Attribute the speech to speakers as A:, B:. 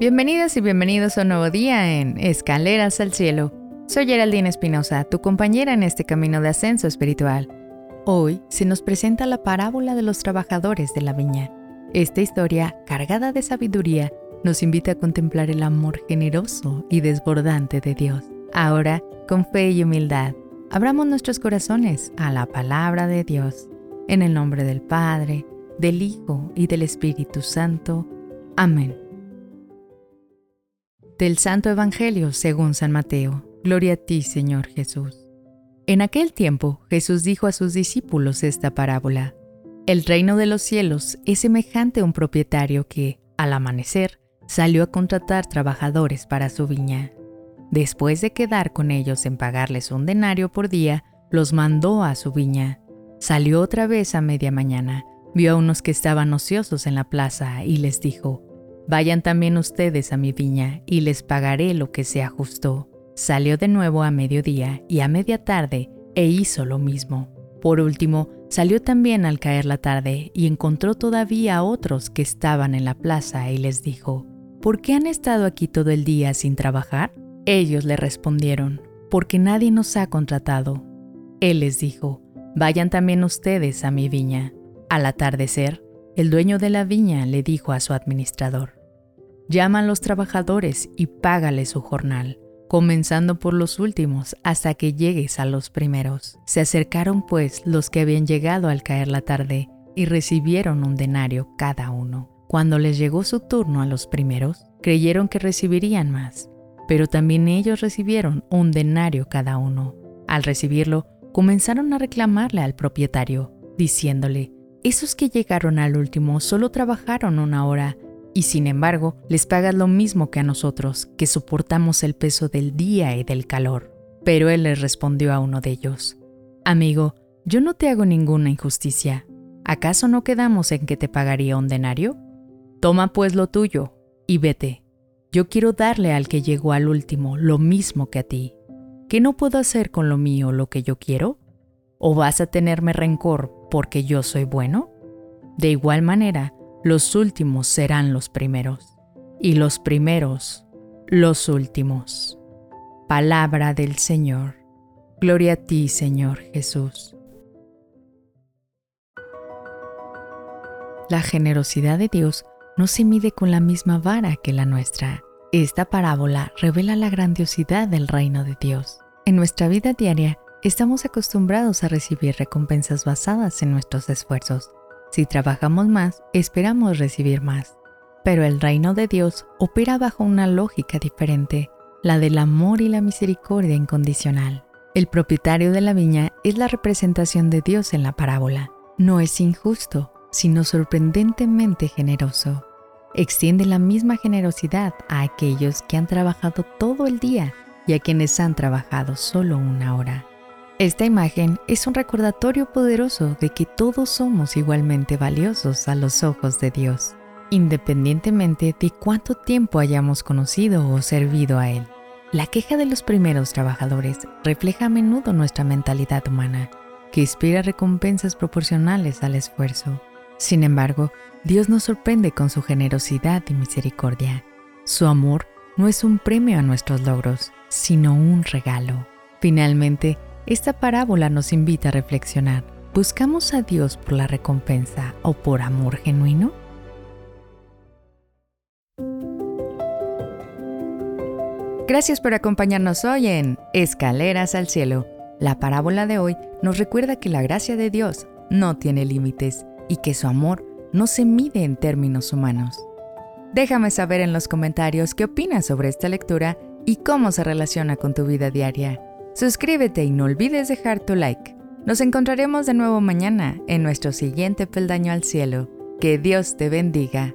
A: Bienvenidas y bienvenidos a un nuevo día en Escaleras al Cielo. Soy Geraldine Espinosa, tu compañera en este camino de ascenso espiritual. Hoy se nos presenta la parábola de los trabajadores de la viña. Esta historia, cargada de sabiduría, nos invita a contemplar el amor generoso y desbordante de Dios. Ahora, con fe y humildad, abramos nuestros corazones a la palabra de Dios. En el nombre del Padre, del Hijo y del Espíritu Santo. Amén. Del Santo Evangelio según San Mateo. Gloria a ti, Señor Jesús. En aquel tiempo Jesús dijo a sus discípulos esta parábola. El reino de los cielos es semejante a un propietario que, al amanecer, salió a contratar trabajadores para su viña. Después de quedar con ellos en pagarles un denario por día, los mandó a su viña. Salió otra vez a media mañana, vio a unos que estaban ociosos en la plaza y les dijo, Vayan también ustedes a mi viña y les pagaré lo que sea justo. Salió de nuevo a mediodía y a media tarde e hizo lo mismo. Por último, salió también al caer la tarde y encontró todavía a otros que estaban en la plaza y les dijo, ¿por qué han estado aquí todo el día sin trabajar? Ellos le respondieron, porque nadie nos ha contratado. Él les dijo, vayan también ustedes a mi viña. Al atardecer, el dueño de la viña le dijo a su administrador, Llama a los trabajadores y págale su jornal, comenzando por los últimos hasta que llegues a los primeros. Se acercaron pues los que habían llegado al caer la tarde y recibieron un denario cada uno. Cuando les llegó su turno a los primeros, creyeron que recibirían más, pero también ellos recibieron un denario cada uno. Al recibirlo, comenzaron a reclamarle al propietario, diciéndole, esos que llegaron al último solo trabajaron una hora y sin embargo les pagas lo mismo que a nosotros, que soportamos el peso del día y del calor. Pero él les respondió a uno de ellos, Amigo, yo no te hago ninguna injusticia. ¿Acaso no quedamos en que te pagaría un denario? Toma pues lo tuyo y vete. Yo quiero darle al que llegó al último lo mismo que a ti. ¿Qué no puedo hacer con lo mío lo que yo quiero? ¿O vas a tenerme rencor porque yo soy bueno? De igual manera, los últimos serán los primeros, y los primeros los últimos. Palabra del Señor. Gloria a ti, Señor Jesús. La generosidad de Dios no se mide con la misma vara que la nuestra. Esta parábola revela la grandiosidad del reino de Dios. En nuestra vida diaria, estamos acostumbrados a recibir recompensas basadas en nuestros esfuerzos si trabajamos más, esperamos recibir más. Pero el reino de Dios opera bajo una lógica diferente, la del amor y la misericordia incondicional. El propietario de la viña es la representación de Dios en la parábola. No es injusto, sino sorprendentemente generoso. Extiende la misma generosidad a aquellos que han trabajado todo el día y a quienes han trabajado solo una hora. Esta imagen es un recordatorio poderoso de que todos somos igualmente valiosos a los ojos de Dios, independientemente de cuánto tiempo hayamos conocido o servido a Él. La queja de los primeros trabajadores refleja a menudo nuestra mentalidad humana, que espera recompensas proporcionales al esfuerzo. Sin embargo, Dios nos sorprende con su generosidad y misericordia. Su amor no es un premio a nuestros logros, sino un regalo. Finalmente, esta parábola nos invita a reflexionar. ¿Buscamos a Dios por la recompensa o por amor genuino? Gracias por acompañarnos hoy en Escaleras al Cielo. La parábola de hoy nos recuerda que la gracia de Dios no tiene límites y que su amor no se mide en términos humanos. Déjame saber en los comentarios qué opinas sobre esta lectura y cómo se relaciona con tu vida diaria. Suscríbete y no olvides dejar tu like. Nos encontraremos de nuevo mañana en nuestro siguiente peldaño al cielo. Que Dios te bendiga.